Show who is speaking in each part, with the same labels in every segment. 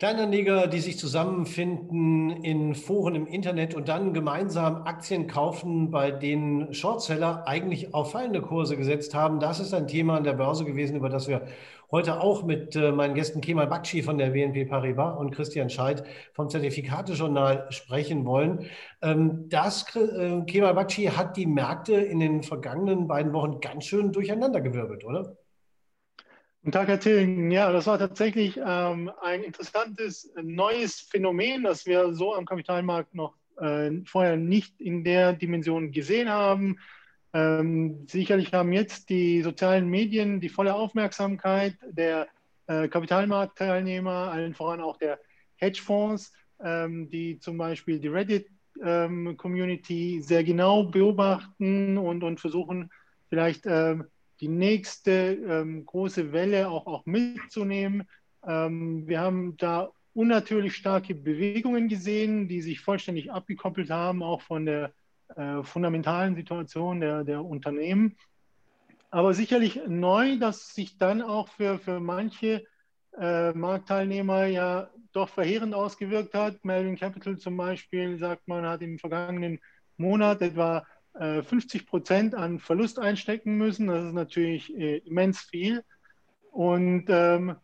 Speaker 1: Kleinanleger, die sich zusammenfinden in Foren im Internet und dann gemeinsam Aktien kaufen, bei denen Shortseller eigentlich auf fallende Kurse gesetzt haben, das ist ein Thema an der Börse gewesen, über das wir heute auch mit äh, meinen Gästen Kemal Bakci von der BNP Paribas und Christian Scheidt vom Zertifikatejournal sprechen wollen. Ähm, das, äh, Kemal Bakci hat die Märkte in den vergangenen beiden Wochen ganz schön durcheinandergewirbelt, oder?
Speaker 2: Guten Tag, Herr Tilling. Ja, das war tatsächlich ähm, ein interessantes neues Phänomen, das wir so am Kapitalmarkt noch äh, vorher nicht in der Dimension gesehen haben. Ähm, sicherlich haben jetzt die sozialen Medien die volle Aufmerksamkeit der äh, Kapitalmarktteilnehmer, allen voran auch der Hedgefonds, ähm, die zum Beispiel die Reddit-Community ähm, sehr genau beobachten und, und versuchen, vielleicht ähm, die nächste ähm, große Welle auch, auch mitzunehmen. Ähm, wir haben da unnatürlich starke Bewegungen gesehen, die sich vollständig abgekoppelt haben, auch von der äh, fundamentalen Situation der, der Unternehmen. Aber sicherlich neu, dass sich dann auch für, für manche äh, Marktteilnehmer ja doch verheerend ausgewirkt hat. Melvin Capital zum Beispiel, sagt man, hat im vergangenen Monat etwa 50 äh, Prozent an Verlust einstecken müssen. Das ist natürlich äh, immens viel und, ähm,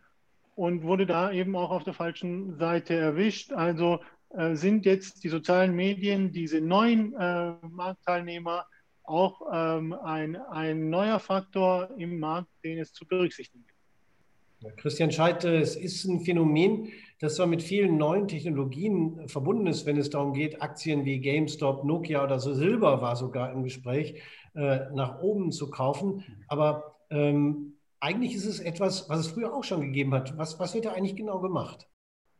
Speaker 2: und wurde da eben auch auf der falschen Seite erwischt. Also äh, sind jetzt die sozialen Medien, diese neuen äh, Marktteilnehmer, auch ähm, ein, ein neuer Faktor im Markt, den es zu berücksichtigen gibt.
Speaker 1: Christian Scheidt, es ist ein Phänomen, das zwar mit vielen neuen Technologien verbunden ist, wenn es darum geht, Aktien wie GameStop, Nokia oder so Silber war sogar im Gespräch, äh, nach oben zu kaufen. Aber ähm, eigentlich ist es etwas, was es früher auch schon gegeben hat. Was, was wird da eigentlich genau gemacht?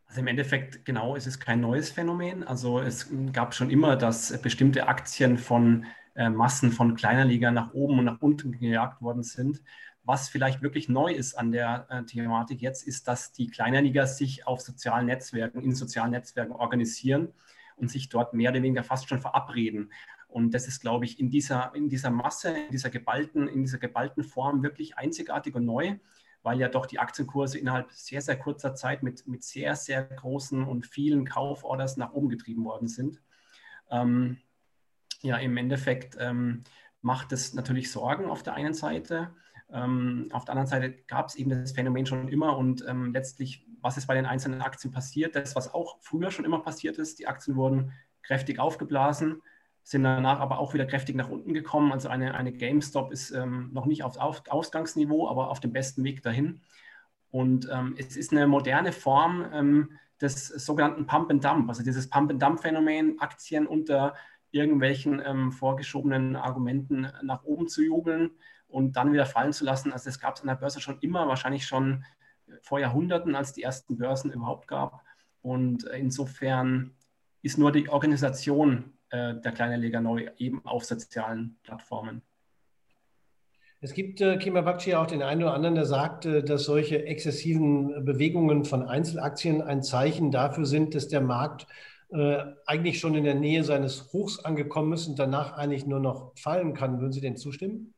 Speaker 3: Also im Endeffekt, genau, es ist kein neues Phänomen. Also es gab schon immer, dass bestimmte Aktien von äh, Massen von Kleinerliga nach oben und nach unten gejagt worden sind. Was vielleicht wirklich neu ist an der äh, Thematik jetzt, ist, dass die Kleinerligas sich auf sozialen Netzwerken, in sozialen Netzwerken organisieren und sich dort mehr oder weniger fast schon verabreden. Und das ist, glaube ich, in dieser, in dieser Masse, in dieser, geballten, in dieser geballten Form wirklich einzigartig und neu, weil ja doch die Aktienkurse innerhalb sehr, sehr kurzer Zeit mit, mit sehr, sehr großen und vielen Kauforders nach oben getrieben worden sind. Ähm, ja, im Endeffekt ähm, macht es natürlich Sorgen auf der einen Seite. Ähm, auf der anderen Seite gab es eben das Phänomen schon immer und ähm, letztlich, was ist bei den einzelnen Aktien passiert? Das, was auch früher schon immer passiert ist, die Aktien wurden kräftig aufgeblasen, sind danach aber auch wieder kräftig nach unten gekommen. Also eine, eine GameStop ist ähm, noch nicht auf, auf Ausgangsniveau, aber auf dem besten Weg dahin. Und ähm, es ist eine moderne Form ähm, des sogenannten Pump and Dump, also dieses Pump and Dump Phänomen, Aktien unter irgendwelchen ähm, vorgeschobenen Argumenten nach oben zu jubeln und dann wieder fallen zu lassen. Also das gab es an der Börse schon immer, wahrscheinlich schon vor Jahrhunderten, als die ersten Börsen überhaupt gab. Und insofern ist nur die Organisation äh, der Kleinanleger neu eben auf sozialen Plattformen.
Speaker 1: Es gibt, äh, Kima Bakci, auch den einen oder anderen, der sagt, äh, dass solche exzessiven Bewegungen von Einzelaktien ein Zeichen dafür sind, dass der Markt äh, eigentlich schon in der Nähe seines Hochs angekommen ist und danach eigentlich nur noch fallen kann. Würden Sie denn zustimmen?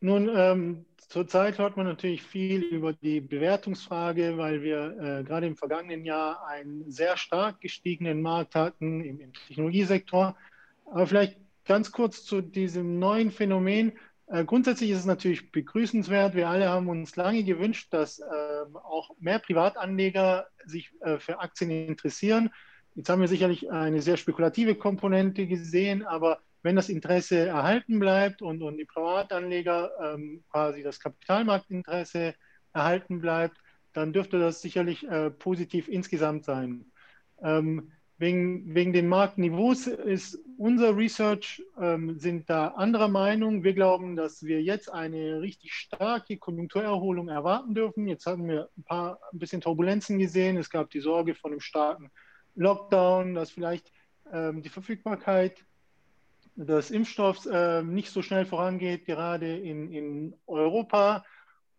Speaker 2: Nun, ähm, zurzeit hört man natürlich viel über die Bewertungsfrage, weil wir äh, gerade im vergangenen Jahr einen sehr stark gestiegenen Markt hatten im, im Technologiesektor. Aber vielleicht ganz kurz zu diesem neuen Phänomen. Äh, grundsätzlich ist es natürlich begrüßenswert. Wir alle haben uns lange gewünscht, dass äh, auch mehr Privatanleger sich äh, für Aktien interessieren. Jetzt haben wir sicherlich eine sehr spekulative Komponente gesehen, aber wenn das Interesse erhalten bleibt und, und die Privatanleger ähm, quasi das Kapitalmarktinteresse erhalten bleibt, dann dürfte das sicherlich äh, positiv insgesamt sein. Ähm, wegen, wegen den Marktniveaus ist unser Research, ähm, sind da anderer Meinung. Wir glauben, dass wir jetzt eine richtig starke Konjunkturerholung erwarten dürfen. Jetzt hatten wir ein paar ein bisschen Turbulenzen gesehen. Es gab die Sorge von einem starken Lockdown, dass vielleicht ähm, die Verfügbarkeit des Impfstoffs äh, nicht so schnell vorangeht, gerade in, in Europa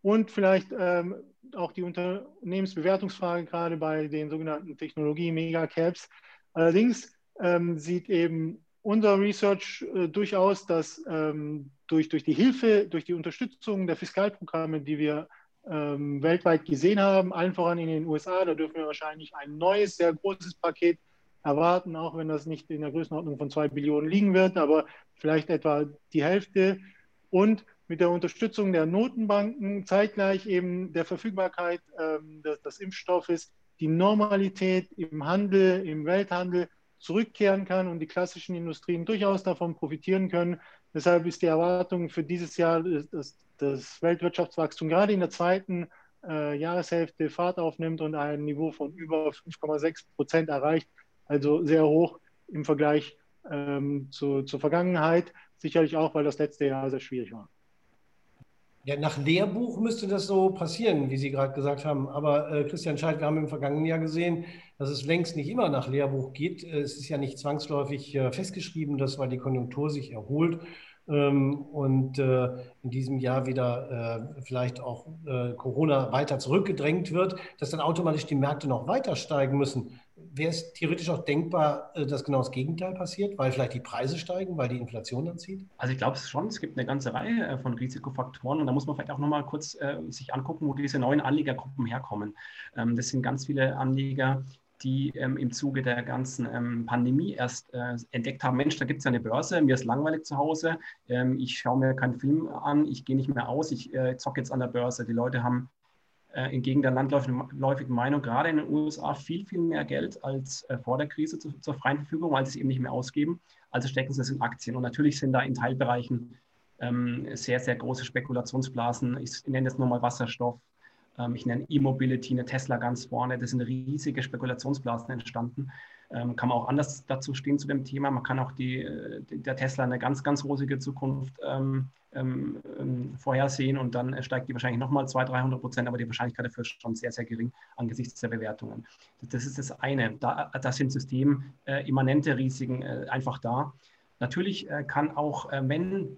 Speaker 2: und vielleicht ähm, auch die Unternehmensbewertungsfrage gerade bei den sogenannten Technologie-Megacaps. Allerdings ähm, sieht eben unser Research äh, durchaus, dass ähm, durch, durch die Hilfe, durch die Unterstützung der Fiskalprogramme, die wir ähm, weltweit gesehen haben, allen voran in den USA. Da dürfen wir wahrscheinlich ein neues, sehr großes Paket erwarten, auch wenn das nicht in der Größenordnung von zwei Billionen liegen wird, aber vielleicht etwa die Hälfte. Und mit der Unterstützung der Notenbanken zeitgleich eben der Verfügbarkeit ähm, des, des Impfstoffes die Normalität im Handel, im Welthandel zurückkehren kann und die klassischen Industrien durchaus davon profitieren können. Deshalb ist die Erwartung für dieses Jahr, dass das Weltwirtschaftswachstum gerade in der zweiten äh, Jahreshälfte Fahrt aufnimmt und ein Niveau von über 5,6 Prozent erreicht, also sehr hoch im Vergleich ähm, zu, zur Vergangenheit. Sicherlich auch, weil das letzte Jahr sehr schwierig war.
Speaker 1: Ja, nach Lehrbuch müsste das so passieren, wie Sie gerade gesagt haben. Aber äh, Christian Scheidt, wir haben im vergangenen Jahr gesehen, dass es längst nicht immer nach Lehrbuch geht. Es ist ja nicht zwangsläufig äh, festgeschrieben, dass weil die Konjunktur sich erholt und äh, in diesem Jahr wieder äh, vielleicht auch äh, Corona weiter zurückgedrängt wird, dass dann automatisch die Märkte noch weiter steigen müssen wäre es theoretisch auch denkbar, dass genau das Gegenteil passiert, weil vielleicht die Preise steigen, weil die Inflation anzieht?
Speaker 3: Also ich glaube schon, es gibt eine ganze Reihe von Risikofaktoren und da muss man vielleicht auch nochmal kurz äh, sich angucken, wo diese neuen Anlegergruppen herkommen. Ähm, das sind ganz viele Anleger, die ähm, im Zuge der ganzen ähm, Pandemie erst äh, entdeckt haben, Mensch, da gibt es eine Börse, mir ist langweilig zu Hause, ähm, ich schaue mir keinen Film an, ich gehe nicht mehr aus, ich äh, zocke jetzt an der Börse. Die Leute haben äh, entgegen der landläufigen Meinung gerade in den USA viel, viel mehr Geld als äh, vor der Krise zu, zur freien Verfügung, weil sie es eben nicht mehr ausgeben. Also stecken sie es in Aktien. Und natürlich sind da in Teilbereichen ähm, sehr, sehr große Spekulationsblasen. Ich nenne jetzt nur mal Wasserstoff. Ähm, ich nenne E-Mobility, eine Tesla ganz vorne. Das sind riesige Spekulationsblasen entstanden. Ähm, kann man auch anders dazu stehen zu dem Thema. Man kann auch die, äh, der Tesla eine ganz, ganz rosige Zukunft ähm, ähm, ähm, vorhersehen und dann steigt die wahrscheinlich nochmal 200, 300 Prozent, aber die Wahrscheinlichkeit dafür ist schon sehr, sehr gering angesichts der Bewertungen. Das ist das eine. Da, da sind systemimmanente Risiken äh, einfach da. Natürlich äh, kann auch, äh, wenn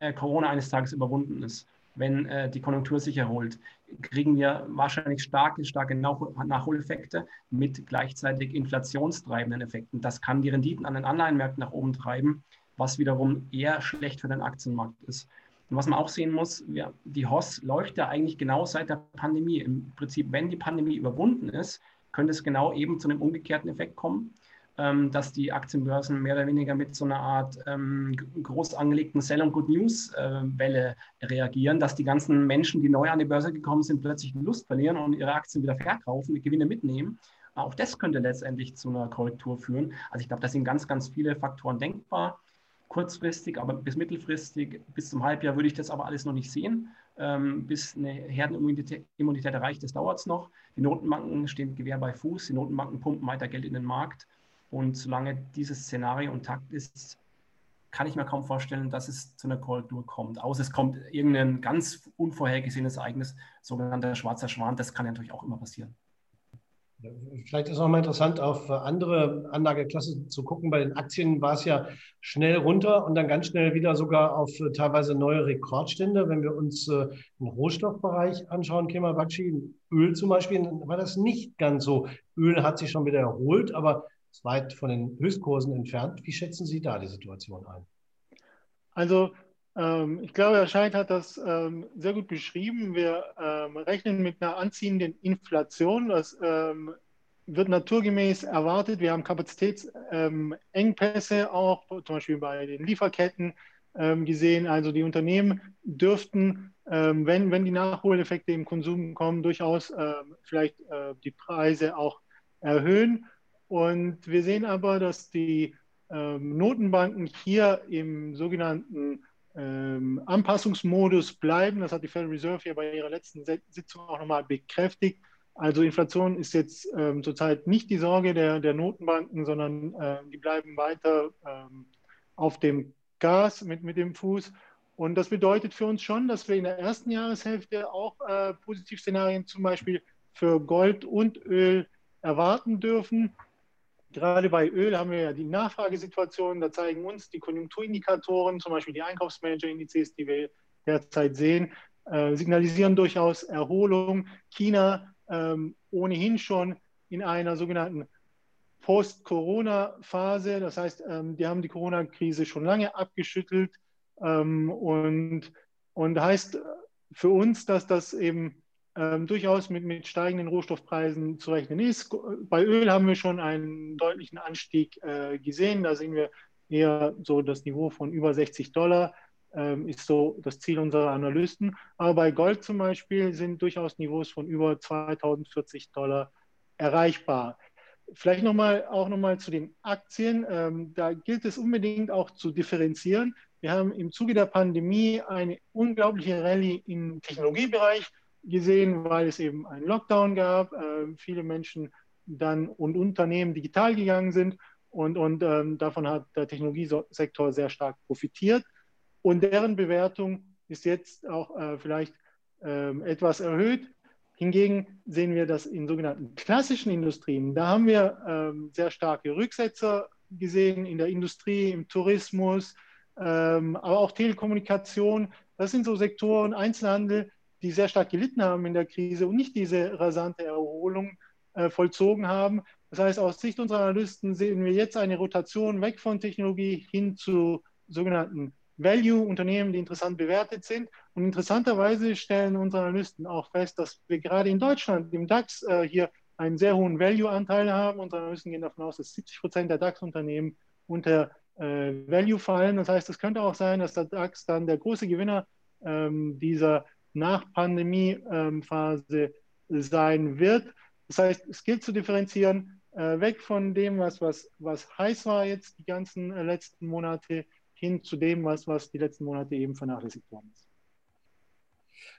Speaker 3: äh, Corona eines Tages überwunden ist, wenn äh, die Konjunktur sich erholt, kriegen wir wahrscheinlich starke, starke Nachholeffekte mit gleichzeitig inflationstreibenden Effekten. Das kann die Renditen an den Anleihenmärkten nach oben treiben was wiederum eher schlecht für den Aktienmarkt ist. Und was man auch sehen muss, ja, die HOS läuft ja eigentlich genau seit der Pandemie. Im Prinzip, wenn die Pandemie überwunden ist, könnte es genau eben zu einem umgekehrten Effekt kommen, dass die Aktienbörsen mehr oder weniger mit so einer Art ähm, groß angelegten Sell- und Good News-Welle äh, reagieren, dass die ganzen Menschen, die neu an die Börse gekommen sind, plötzlich Lust verlieren und ihre Aktien wieder verkaufen, die Gewinne mitnehmen. Auch das könnte letztendlich zu einer Korrektur führen. Also ich glaube, da sind ganz, ganz viele Faktoren denkbar kurzfristig, aber bis mittelfristig, bis zum Halbjahr würde ich das aber alles noch nicht sehen. Ähm, bis eine Herdenimmunität Immunität erreicht ist, dauert es noch. Die Notenbanken stehen Gewehr bei Fuß, die Notenbanken pumpen weiter Geld in den Markt. Und solange dieses Szenario intakt ist, kann ich mir kaum vorstellen, dass es zu einer Korrektur kommt. Außer es kommt irgendein ganz unvorhergesehenes Ereignis, sogenannter schwarzer Schwan. Das kann ja natürlich auch immer passieren.
Speaker 1: Vielleicht ist es auch mal interessant, auf andere Anlageklassen zu gucken. Bei den Aktien war es ja schnell runter und dann ganz schnell wieder sogar auf äh, teilweise neue Rekordstände. Wenn wir uns äh, den Rohstoffbereich anschauen, Kemabachi, Öl zum Beispiel, war das nicht ganz so. Öl hat sich schon wieder erholt, aber weit von den Höchstkursen entfernt. Wie schätzen Sie da die Situation ein?
Speaker 2: Also ähm, ich glaube, Herr Scheid hat das ähm, sehr gut beschrieben. Wir ähm, rechnen mit einer anziehenden Inflation. Das wird naturgemäß erwartet. Wir haben Kapazitätsengpässe auch, zum Beispiel bei den Lieferketten gesehen. Also die Unternehmen dürften, wenn, wenn die Nachholeffekte im Konsum kommen, durchaus vielleicht äh, die Preise auch erhöhen. Und wir sehen aber, dass die Notenbanken hier im sogenannten ähm, Anpassungsmodus bleiben. Das hat die Federal Reserve hier bei ihrer letzten Sitzung auch nochmal bekräftigt. Also Inflation ist jetzt ähm, zurzeit nicht die Sorge der, der Notenbanken, sondern äh, die bleiben weiter ähm, auf dem Gas mit, mit dem Fuß. Und das bedeutet für uns schon, dass wir in der ersten Jahreshälfte auch äh, Positivszenarien zum Beispiel für Gold und Öl erwarten dürfen. Gerade bei Öl haben wir ja die Nachfragesituation. Da zeigen uns die Konjunkturindikatoren, zum Beispiel die Einkaufsmanager-Indizes, die wir derzeit sehen, äh, signalisieren durchaus Erholung. China ähm, ohnehin schon in einer sogenannten Post-Corona-Phase. Das heißt, ähm, die haben die Corona-Krise schon lange abgeschüttelt ähm, und, und heißt für uns, dass das eben ähm, durchaus mit, mit steigenden Rohstoffpreisen zu rechnen ist. Bei Öl haben wir schon einen deutlichen Anstieg äh, gesehen. Da sehen wir eher so das Niveau von über 60 Dollar ähm, ist so das Ziel unserer Analysten. Aber bei Gold zum Beispiel sind durchaus Niveaus von über 2040 Dollar erreichbar. Vielleicht noch mal, auch nochmal zu den Aktien. Ähm, da gilt es unbedingt auch zu differenzieren. Wir haben im Zuge der Pandemie eine unglaubliche Rallye im Technologiebereich gesehen, weil es eben einen Lockdown gab, äh, viele Menschen dann und Unternehmen digital gegangen sind und, und ähm, davon hat der Technologiesektor sehr stark profitiert. Und deren Bewertung ist jetzt auch äh, vielleicht ähm, etwas erhöht. Hingegen sehen wir das in sogenannten klassischen Industrien. Da haben wir ähm, sehr starke Rücksetzer gesehen in der Industrie, im Tourismus, ähm, aber auch Telekommunikation. Das sind so Sektoren, Einzelhandel, die sehr stark gelitten haben in der Krise und nicht diese rasante Erholung äh, vollzogen haben. Das heißt, aus Sicht unserer Analysten sehen wir jetzt eine Rotation weg von Technologie hin zu sogenannten Value-Unternehmen, die interessant bewertet sind. Und interessanterweise stellen unsere Analysten auch fest, dass wir gerade in Deutschland im DAX äh, hier einen sehr hohen Value-Anteil haben. Unsere Analysten gehen davon aus, dass 70 Prozent der DAX-Unternehmen unter äh, Value fallen. Das heißt, es könnte auch sein, dass der DAX dann der große Gewinner ähm, dieser Nach-Pandemie-Phase ähm, sein wird. Das heißt, es gilt zu differenzieren, äh, weg von dem, was, was, was heiß war jetzt die ganzen äh, letzten Monate, hin zu dem, was, was die letzten Monate eben vernachlässigt worden ist.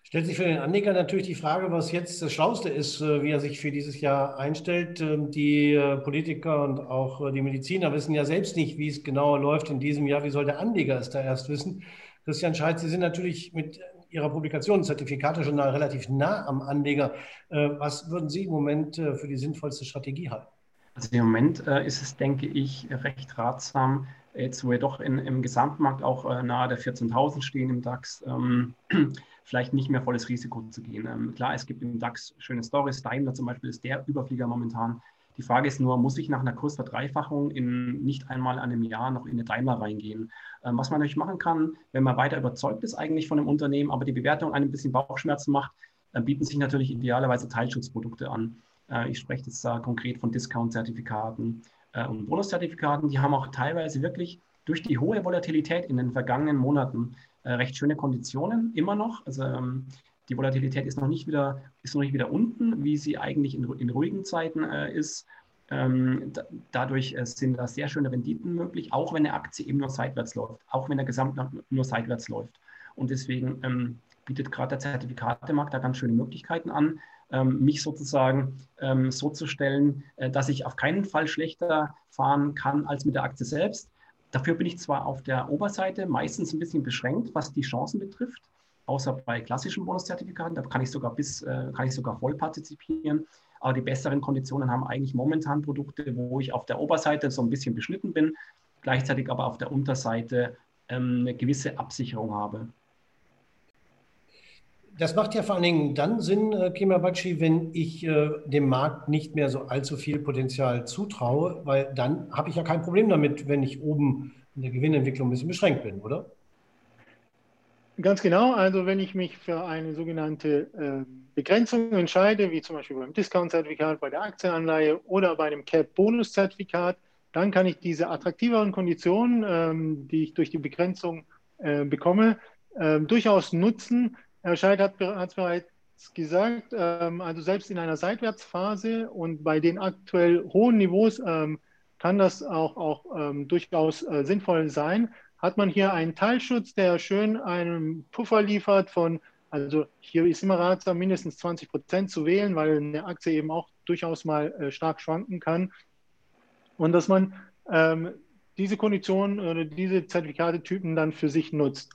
Speaker 1: Stellt sich für den Anleger natürlich die Frage, was jetzt das Schlauste ist, äh, wie er sich für dieses Jahr einstellt. Ähm, die Politiker und auch die Mediziner wissen ja selbst nicht, wie es genau läuft in diesem Jahr. Wie soll der Anleger es da erst wissen? Christian Scheidt, Sie sind natürlich mit Ihrer Publikation Zertifikatejournal relativ nah am Anleger. Was würden Sie im Moment für die sinnvollste Strategie halten?
Speaker 3: Also im Moment ist es, denke ich, recht ratsam, jetzt wo wir doch in, im Gesamtmarkt auch äh, nahe der 14.000 stehen im DAX, ähm, vielleicht nicht mehr volles Risiko zu gehen. Ähm, klar, es gibt im DAX schöne Stories. Daimler zum Beispiel ist der Überflieger momentan. Die Frage ist nur, muss ich nach einer Kursverdreifachung in nicht einmal einem Jahr noch in eine Daimler reingehen? Ähm, was man natürlich machen kann, wenn man weiter überzeugt ist eigentlich von dem Unternehmen, aber die Bewertung einem ein bisschen Bauchschmerzen macht, dann bieten sich natürlich idealerweise Teilschutzprodukte an. Äh, ich spreche jetzt da konkret von Discount-Zertifikaten äh, und Bonuszertifikaten, die haben auch teilweise wirklich durch die hohe Volatilität in den vergangenen Monaten äh, recht schöne Konditionen immer noch. Also ähm, die Volatilität ist noch nicht wieder, ist noch nicht wieder unten, wie sie eigentlich in, in ruhigen Zeiten äh, ist. Ähm, da, dadurch äh, sind da sehr schöne Renditen möglich, auch wenn eine Aktie eben nur seitwärts läuft, auch wenn der Gesamtmarkt nur seitwärts läuft. Und deswegen ähm, bietet gerade der Zertifikatemarkt da ganz schöne Möglichkeiten an, ähm, mich sozusagen ähm, so zu stellen, äh, dass ich auf keinen Fall schlechter fahren kann als mit der Aktie selbst. Dafür bin ich zwar auf der Oberseite meistens ein bisschen beschränkt, was die Chancen betrifft, außer bei klassischen Bonuszertifikaten, da kann ich sogar bis, äh, kann ich sogar voll partizipieren. Aber die besseren Konditionen haben eigentlich momentan Produkte, wo ich auf der Oberseite so ein bisschen beschnitten bin, gleichzeitig aber auf der Unterseite ähm, eine gewisse Absicherung habe.
Speaker 1: Das macht ja vor allen Dingen dann Sinn, äh, Kimabachi, wenn ich äh, dem Markt nicht mehr so allzu viel Potenzial zutraue, weil dann habe ich ja kein Problem damit, wenn ich oben in der Gewinnentwicklung ein bisschen beschränkt bin, oder?
Speaker 2: Ganz genau. Also wenn ich mich für eine sogenannte äh, Begrenzung entscheide, wie zum Beispiel beim Discount-Zertifikat, bei der Aktienanleihe oder bei dem Cap-Bonus-Zertifikat, dann kann ich diese attraktiveren Konditionen, ähm, die ich durch die Begrenzung äh, bekomme, äh, durchaus nutzen, Herr Scheid hat es bereits gesagt, ähm, also selbst in einer Seitwärtsphase und bei den aktuell hohen Niveaus ähm, kann das auch, auch ähm, durchaus äh, sinnvoll sein. Hat man hier einen Teilschutz, der schön einen Puffer liefert von, also hier ist immer ratsam, mindestens 20 Prozent zu wählen, weil eine Aktie eben auch durchaus mal äh, stark schwanken kann. Und dass man ähm, diese Konditionen oder diese Zertifikatetypen dann für sich nutzt.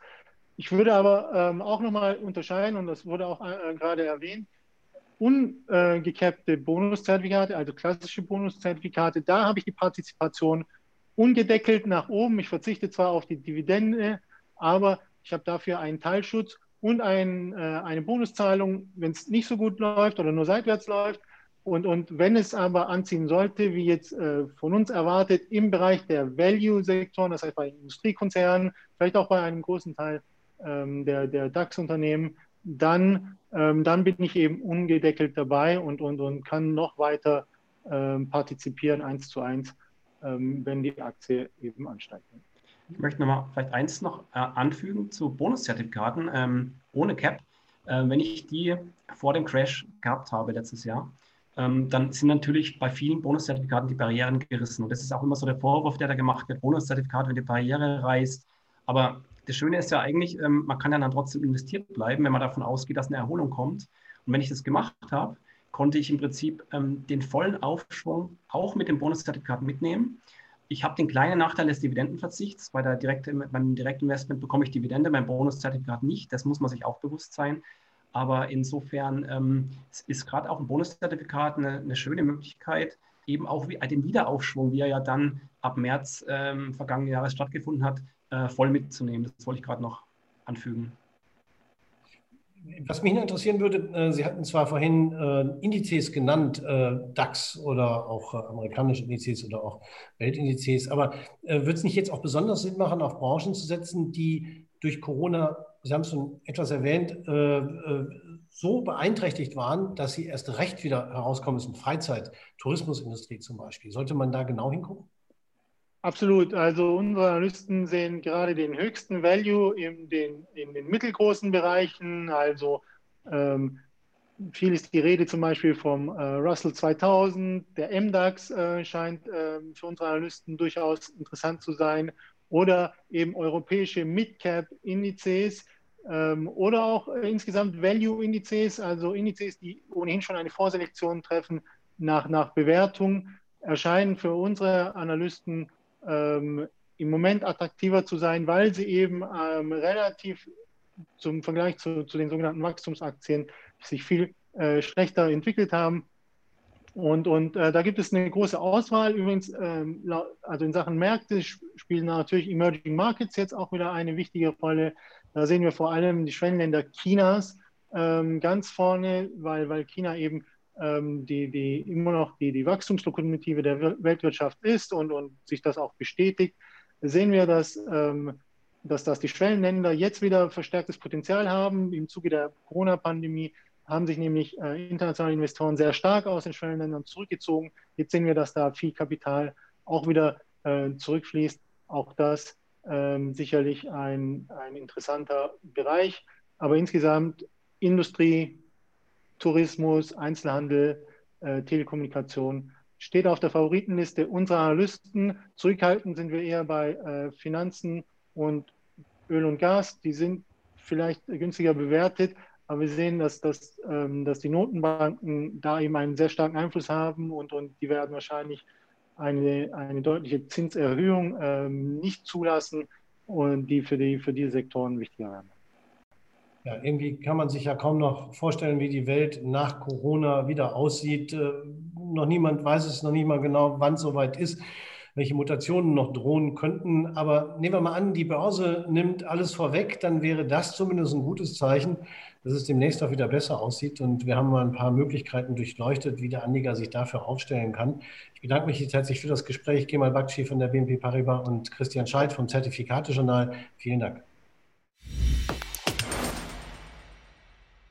Speaker 2: Ich würde aber ähm, auch nochmal unterscheiden, und das wurde auch äh, gerade erwähnt, ungecappte Bonuszertifikate, also klassische Bonuszertifikate, da habe ich die Partizipation ungedeckelt nach oben. Ich verzichte zwar auf die Dividende, aber ich habe dafür einen Teilschutz und ein, äh, eine Bonuszahlung, wenn es nicht so gut läuft oder nur seitwärts läuft. Und, und wenn es aber anziehen sollte, wie jetzt äh, von uns erwartet, im Bereich der Value-Sektoren, das heißt bei Industriekonzernen, vielleicht auch bei einem großen Teil ähm, der, der DAX-Unternehmen, dann, ähm, dann bin ich eben ungedeckelt dabei und, und, und kann noch weiter ähm, partizipieren, eins zu eins, wenn die Aktie eben ansteigt.
Speaker 3: Ich möchte nochmal vielleicht eins noch äh, anfügen zu Bonuszertifikaten ähm, ohne Cap. Äh, wenn ich die vor dem Crash gehabt habe letztes Jahr, ähm, dann sind natürlich bei vielen Bonuszertifikaten die Barrieren gerissen. Und das ist auch immer so der Vorwurf, der da gemacht wird, Bonuszertifikat, wenn die Barriere reißt. Aber das Schöne ist ja eigentlich, ähm, man kann ja dann trotzdem investiert bleiben, wenn man davon ausgeht, dass eine Erholung kommt. Und wenn ich das gemacht habe, konnte ich im Prinzip ähm, den vollen Aufschwung auch mit dem Bonuszertifikat mitnehmen. Ich habe den kleinen Nachteil des Dividendenverzichts. Bei der direkte, beim Direktinvestment bekomme ich Dividende, beim Bonuszertifikat nicht. Das muss man sich auch bewusst sein. Aber insofern ähm, ist gerade auch ein Bonuszertifikat eine, eine, schöne Möglichkeit, eben auch wie, den Wiederaufschwung, wie er ja dann ab März ähm, vergangenen Jahres stattgefunden hat, äh, voll mitzunehmen. Das wollte ich gerade noch anfügen.
Speaker 1: Was mich noch interessieren würde, äh, Sie hatten zwar vorhin äh, Indizes genannt, äh, DAX oder auch amerikanische Indizes oder auch Weltindizes, aber wird es nicht jetzt auch besonders Sinn machen, auf Branchen zu setzen, die durch Corona, Sie haben es schon etwas erwähnt, äh, so beeinträchtigt waren, dass sie erst recht wieder herauskommen müssen? Freizeit, Tourismusindustrie zum Beispiel. Sollte man da genau hingucken?
Speaker 2: Absolut. Also unsere Analysten sehen gerade den höchsten Value in den, in den mittelgroßen Bereichen. Also ähm, viel ist die Rede zum Beispiel vom äh, Russell 2000. Der MDAX äh, scheint äh, für unsere Analysten durchaus interessant zu sein. Oder eben europäische Mid-Cap-Indizes ähm, oder auch insgesamt Value-Indizes, also Indizes, die ohnehin schon eine Vorselektion treffen nach, nach Bewertung, erscheinen für unsere Analysten ähm, im Moment attraktiver zu sein, weil sie eben ähm, relativ zum Vergleich zu, zu, den sogenannten Wachstumsaktien sich viel äh, schlechter entwickelt haben. Und, und äh, da gibt es eine große Auswahl. Übrigens, ähm, also in Sachen Märkte spielen natürlich Emerging Markets jetzt auch wieder eine wichtige Rolle. Da sehen wir vor allem die Schwellenländer Chinas ähm, ganz vorne, weil, weil China eben ähm, die, die immer noch die, die Wachstumslokomotive der Weltwirtschaft ist und, und sich das auch bestätigt, sehen wir, dass, ähm, dass, dass die Schwellenländer jetzt wieder verstärktes Potenzial haben. Im Zuge der Corona-Pandemie haben sich nämlich äh, internationale Investoren sehr stark aus den Schwellenländern zurückgezogen. Jetzt sehen wir, dass da viel Kapital auch wieder äh, zurückfließt. Auch das ähm, sicherlich ein, ein interessanter Bereich. Aber insgesamt Industrie, Tourismus, Einzelhandel, äh, Telekommunikation steht auf der Favoritenliste unserer Analysten. Zurückhaltend sind wir eher bei äh, Finanzen und Öl und Gas. Die sind vielleicht günstiger bewertet, aber wir sehen, dass, dass, ähm, dass die Notenbanken da eben einen sehr starken Einfluss haben und, und die werden wahrscheinlich eine, eine deutliche Zinserhöhung ähm, nicht zulassen und die für, die für diese Sektoren wichtiger werden.
Speaker 1: Ja, irgendwie kann man sich ja kaum noch vorstellen, wie die Welt nach Corona wieder aussieht. Äh, noch niemand weiß es, noch niemand genau, wann es soweit ist, welche Mutationen noch drohen könnten. Aber nehmen wir mal an, die Börse nimmt alles vorweg, dann wäre das zumindest ein gutes Zeichen, dass es demnächst auch wieder besser aussieht. Und wir haben mal ein paar Möglichkeiten durchleuchtet, wie der Anleger sich dafür aufstellen kann. Ich bedanke mich jetzt herzlich für das Gespräch. Kemal Bakci von der BNP Paribas und Christian Scheidt vom Zertifikatejournal. Vielen Dank.